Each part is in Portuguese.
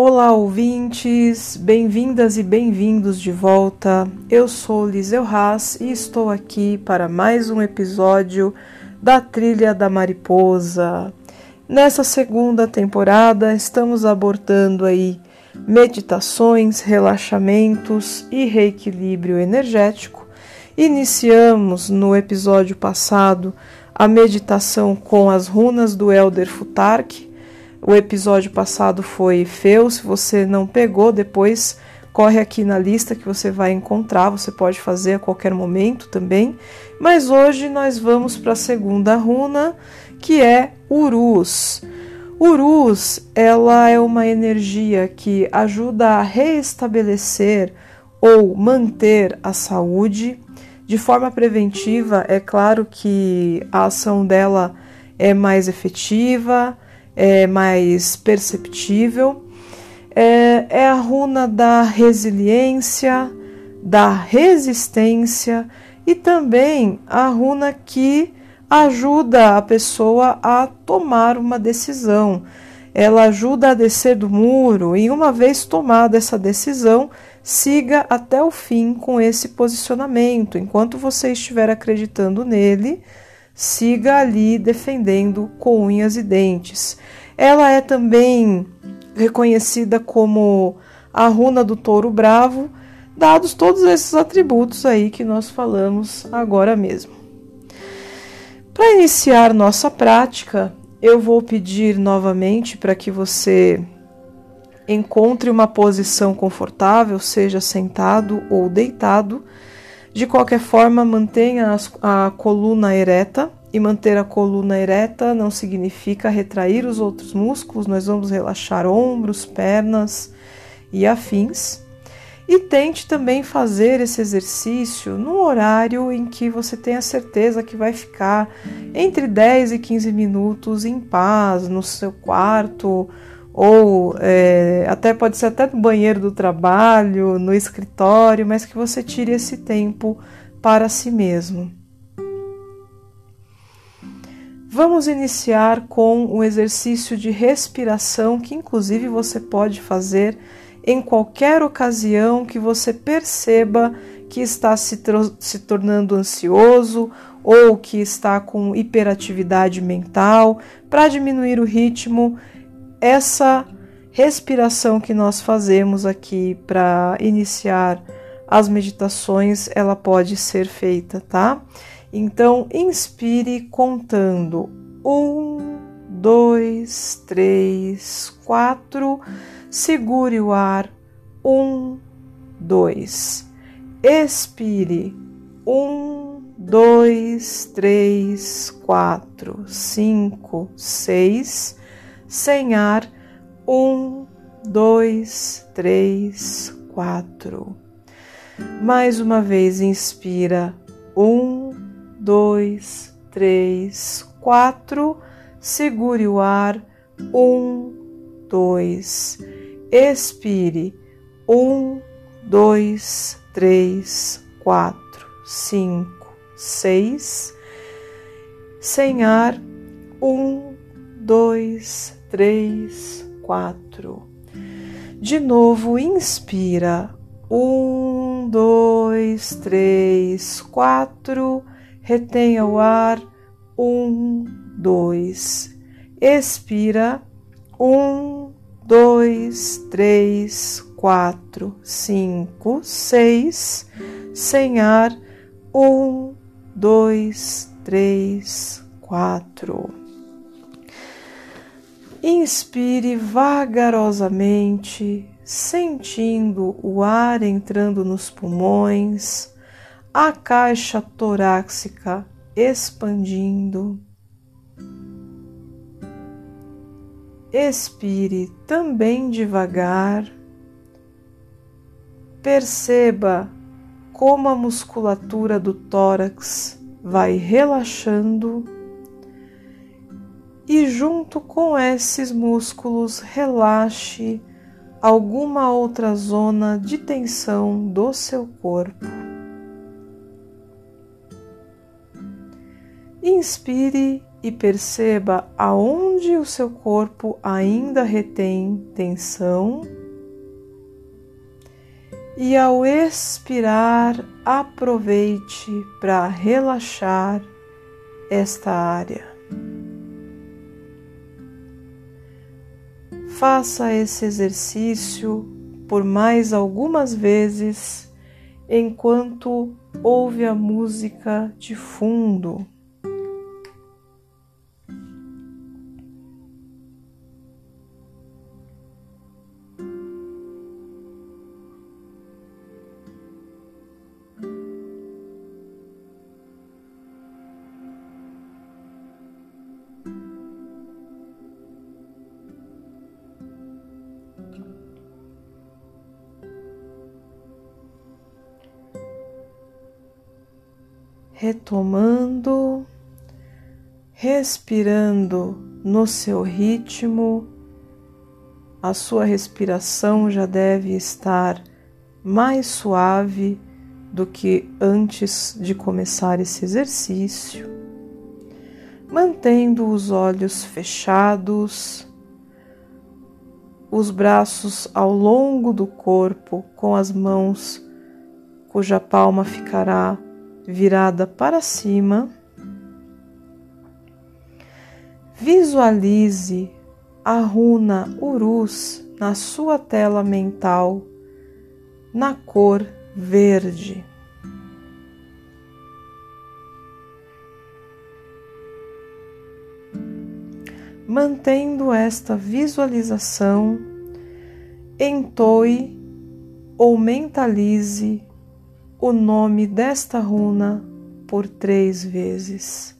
Olá, ouvintes, bem-vindas e bem-vindos de volta. Eu sou Liseu Haas e estou aqui para mais um episódio da Trilha da Mariposa. Nessa segunda temporada, estamos abordando aí meditações, relaxamentos e reequilíbrio energético. Iniciamos no episódio passado a meditação com as runas do Elder Futark o episódio passado foi Feu. Se você não pegou, depois corre aqui na lista que você vai encontrar. Você pode fazer a qualquer momento também. Mas hoje nós vamos para a segunda runa, que é Urus. Urus, ela é uma energia que ajuda a reestabelecer ou manter a saúde de forma preventiva. É claro que a ação dela é mais efetiva, é mais perceptível. É, é a runa da resiliência, da resistência e também a runa que ajuda a pessoa a tomar uma decisão. Ela ajuda a descer do muro e, uma vez tomada essa decisão, siga até o fim com esse posicionamento. Enquanto você estiver acreditando nele, siga ali defendendo com unhas e dentes. Ela é também reconhecida como a runa do touro bravo, dados todos esses atributos aí que nós falamos agora mesmo. Para iniciar nossa prática, eu vou pedir novamente para que você encontre uma posição confortável, seja sentado ou deitado de qualquer forma, mantenha a coluna ereta. E manter a coluna ereta não significa retrair os outros músculos, nós vamos relaxar ombros, pernas e afins. E tente também fazer esse exercício no horário em que você tenha certeza que vai ficar entre 10 e 15 minutos em paz no seu quarto ou é, até pode ser até no banheiro do trabalho, no escritório, mas que você tire esse tempo para si mesmo. Vamos iniciar com o exercício de respiração que, inclusive, você pode fazer em qualquer ocasião que você perceba que está se, se tornando ansioso ou que está com hiperatividade mental, para diminuir o ritmo essa respiração que nós fazemos aqui para iniciar as meditações, ela pode ser feita, tá? Então, inspire contando um, dois, três, quatro. Segure o ar. Um, dois. Expire. Um, dois, três, quatro, cinco, seis sem ar. Um, dois, três, quatro. Mais uma vez, inspira. Um, dois, três, quatro. Segure o ar. Um, dois. Expire. Um, dois, três, quatro, cinco, seis. Sem ar. Um, dois, três, quatro. De novo, inspira. Um, dois, três, quatro. Retenha o ar. Um, dois. Expira. Um, dois, três, quatro, cinco, seis. Sem ar. Um, dois, três, quatro. Inspire vagarosamente, sentindo o ar entrando nos pulmões, a caixa torácica expandindo. Expire também devagar. Perceba como a musculatura do tórax vai relaxando e, junto com esses músculos, relaxe alguma outra zona de tensão do seu corpo. Inspire e perceba aonde o seu corpo ainda retém tensão. E ao expirar, aproveite para relaxar esta área. Faça esse exercício por mais algumas vezes enquanto ouve a música de fundo. Retomando, respirando no seu ritmo. A sua respiração já deve estar mais suave do que antes de começar esse exercício, mantendo os olhos fechados, os braços ao longo do corpo com as mãos cuja palma ficará virada para cima. Visualize a runa Urus na sua tela mental na cor verde. Mantendo esta visualização, entoe ou mentalize o nome desta runa por três vezes.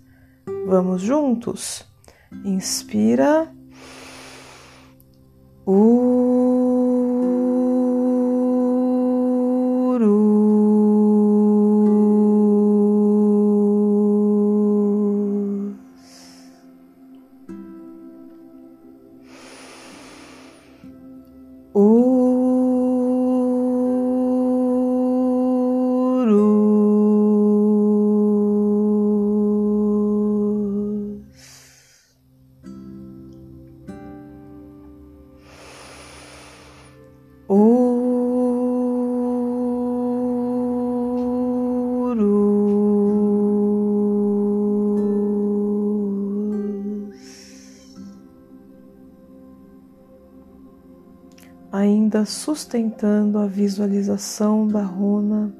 Vamos juntos? Inspira. Uru. Sustentando a visualização da runa,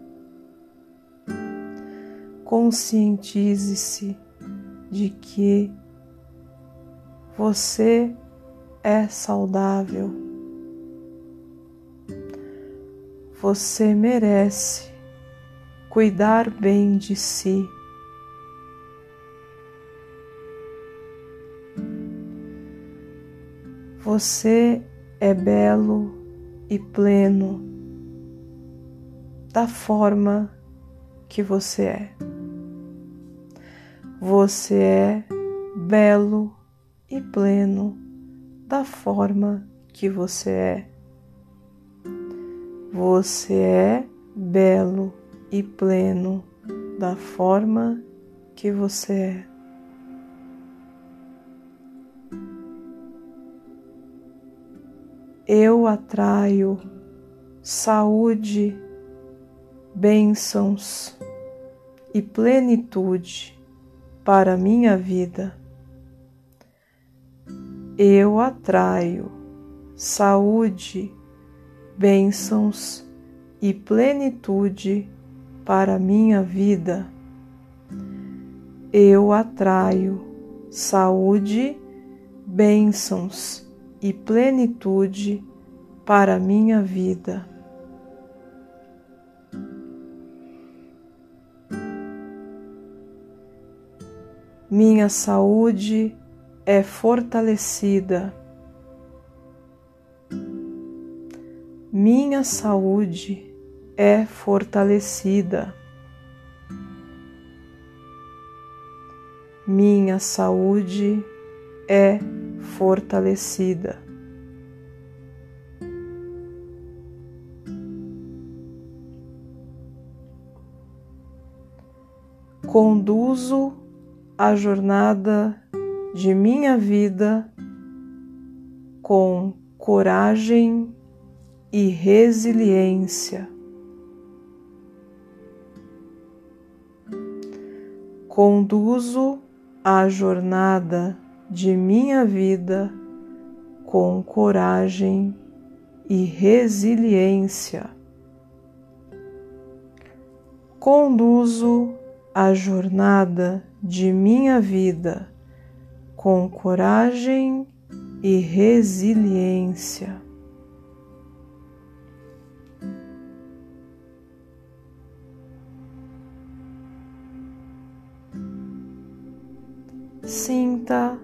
conscientize-se de que você é saudável. Você merece cuidar bem de si. Você é belo e pleno da forma que você é. Você é belo e pleno da forma que você é. Você é belo e pleno da forma que você é. Eu atraio saúde, bênçãos e plenitude para minha vida. Eu atraio saúde, bênçãos e plenitude para minha vida. Eu atraio saúde, bênçãos e plenitude para a minha vida. Minha saúde é fortalecida. Minha saúde é fortalecida. Minha saúde é fortalecida. Conduzo a jornada de minha vida com coragem e resiliência. Conduzo a jornada de minha vida com coragem e resiliência. Conduzo a jornada de minha vida com coragem e resiliência. Sinta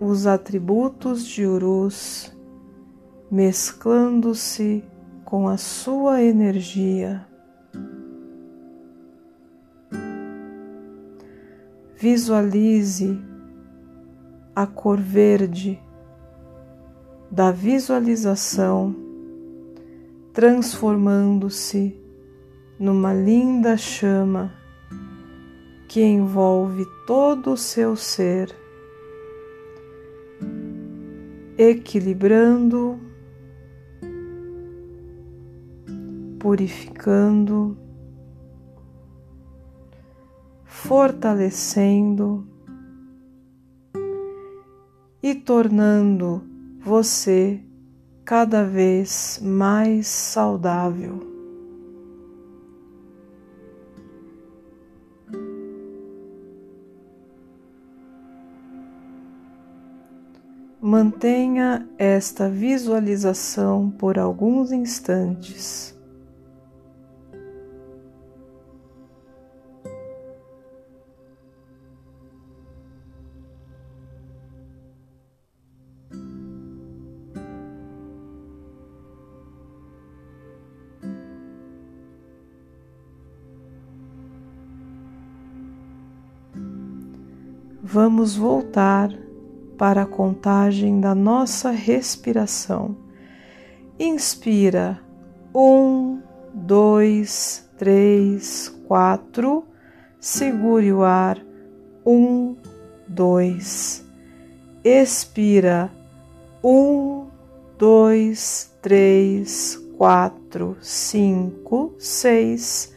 os atributos de Urus mesclando-se com a sua energia. Visualize a cor verde da visualização transformando-se numa linda chama que envolve todo o seu ser, equilibrando, purificando, fortalecendo e tornando você cada vez mais saudável. Mantenha esta visualização por alguns instantes. Vamos voltar para a contagem da nossa respiração. Inspira um, dois, três, quatro. Segure o ar um, dois. Expira um, dois, três, quatro, cinco, seis.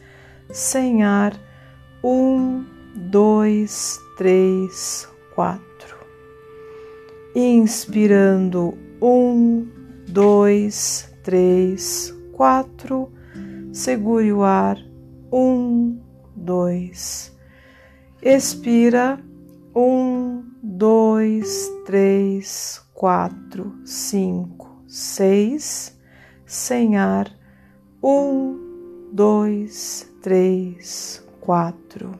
Sem ar um, dois, três, quatro. Inspirando um, dois, três, quatro. Segure o ar. Um, dois. Expira. Um, dois, três, quatro, cinco, seis. Sem ar. Um, dois, três, quatro.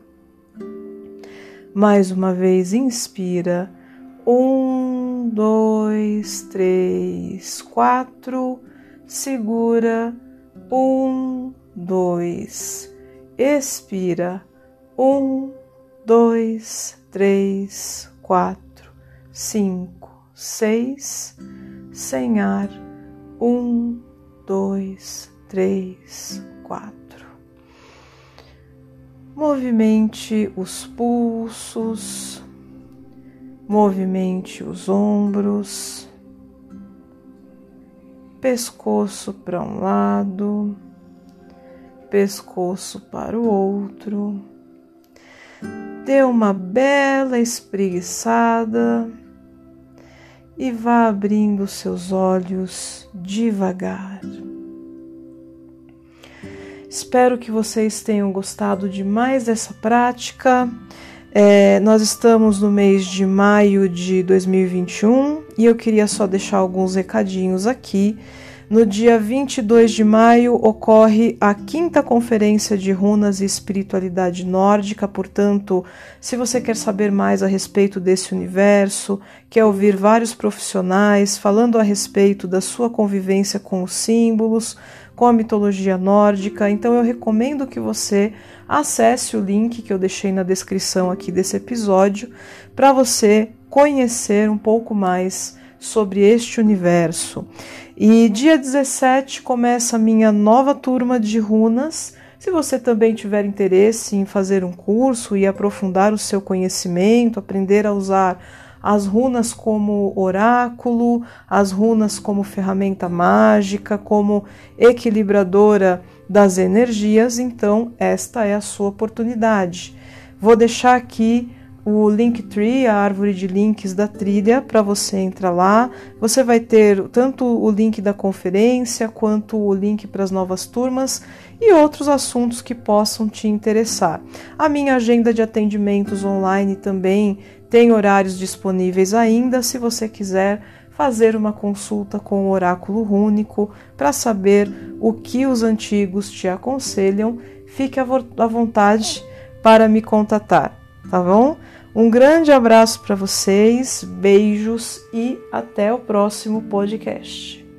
Mais uma vez, inspira. Um, dois, três, quatro. Segura. Um, dois. Expira. Um, dois, três, quatro, cinco, seis. Sem ar. Um, dois, três, quatro. Movimente os pulsos, movimente os ombros, pescoço para um lado, pescoço para o outro. Dê uma bela espreguiçada e vá abrindo seus olhos devagar. Espero que vocês tenham gostado de mais dessa prática. É, nós estamos no mês de maio de 2021 e eu queria só deixar alguns recadinhos aqui. No dia 22 de maio ocorre a quinta conferência de runas e espiritualidade nórdica, portanto, se você quer saber mais a respeito desse universo, quer ouvir vários profissionais falando a respeito da sua convivência com os símbolos, com a mitologia nórdica. Então eu recomendo que você acesse o link que eu deixei na descrição aqui desse episódio para você conhecer um pouco mais sobre este universo. E dia 17 começa a minha nova turma de runas Se você também tiver interesse em fazer um curso e aprofundar o seu conhecimento, aprender a usar as runas como oráculo, as runas como ferramenta mágica, como equilibradora das energias, então esta é a sua oportunidade. Vou deixar aqui o Linktree, a árvore de links da trilha, para você entrar lá. Você vai ter tanto o link da conferência quanto o link para as novas turmas e outros assuntos que possam te interessar. A minha agenda de atendimentos online também tem horários disponíveis ainda, se você quiser fazer uma consulta com o oráculo rúnico para saber o que os antigos te aconselham, fique à vontade para me contatar, tá bom? Um grande abraço para vocês, beijos e até o próximo podcast.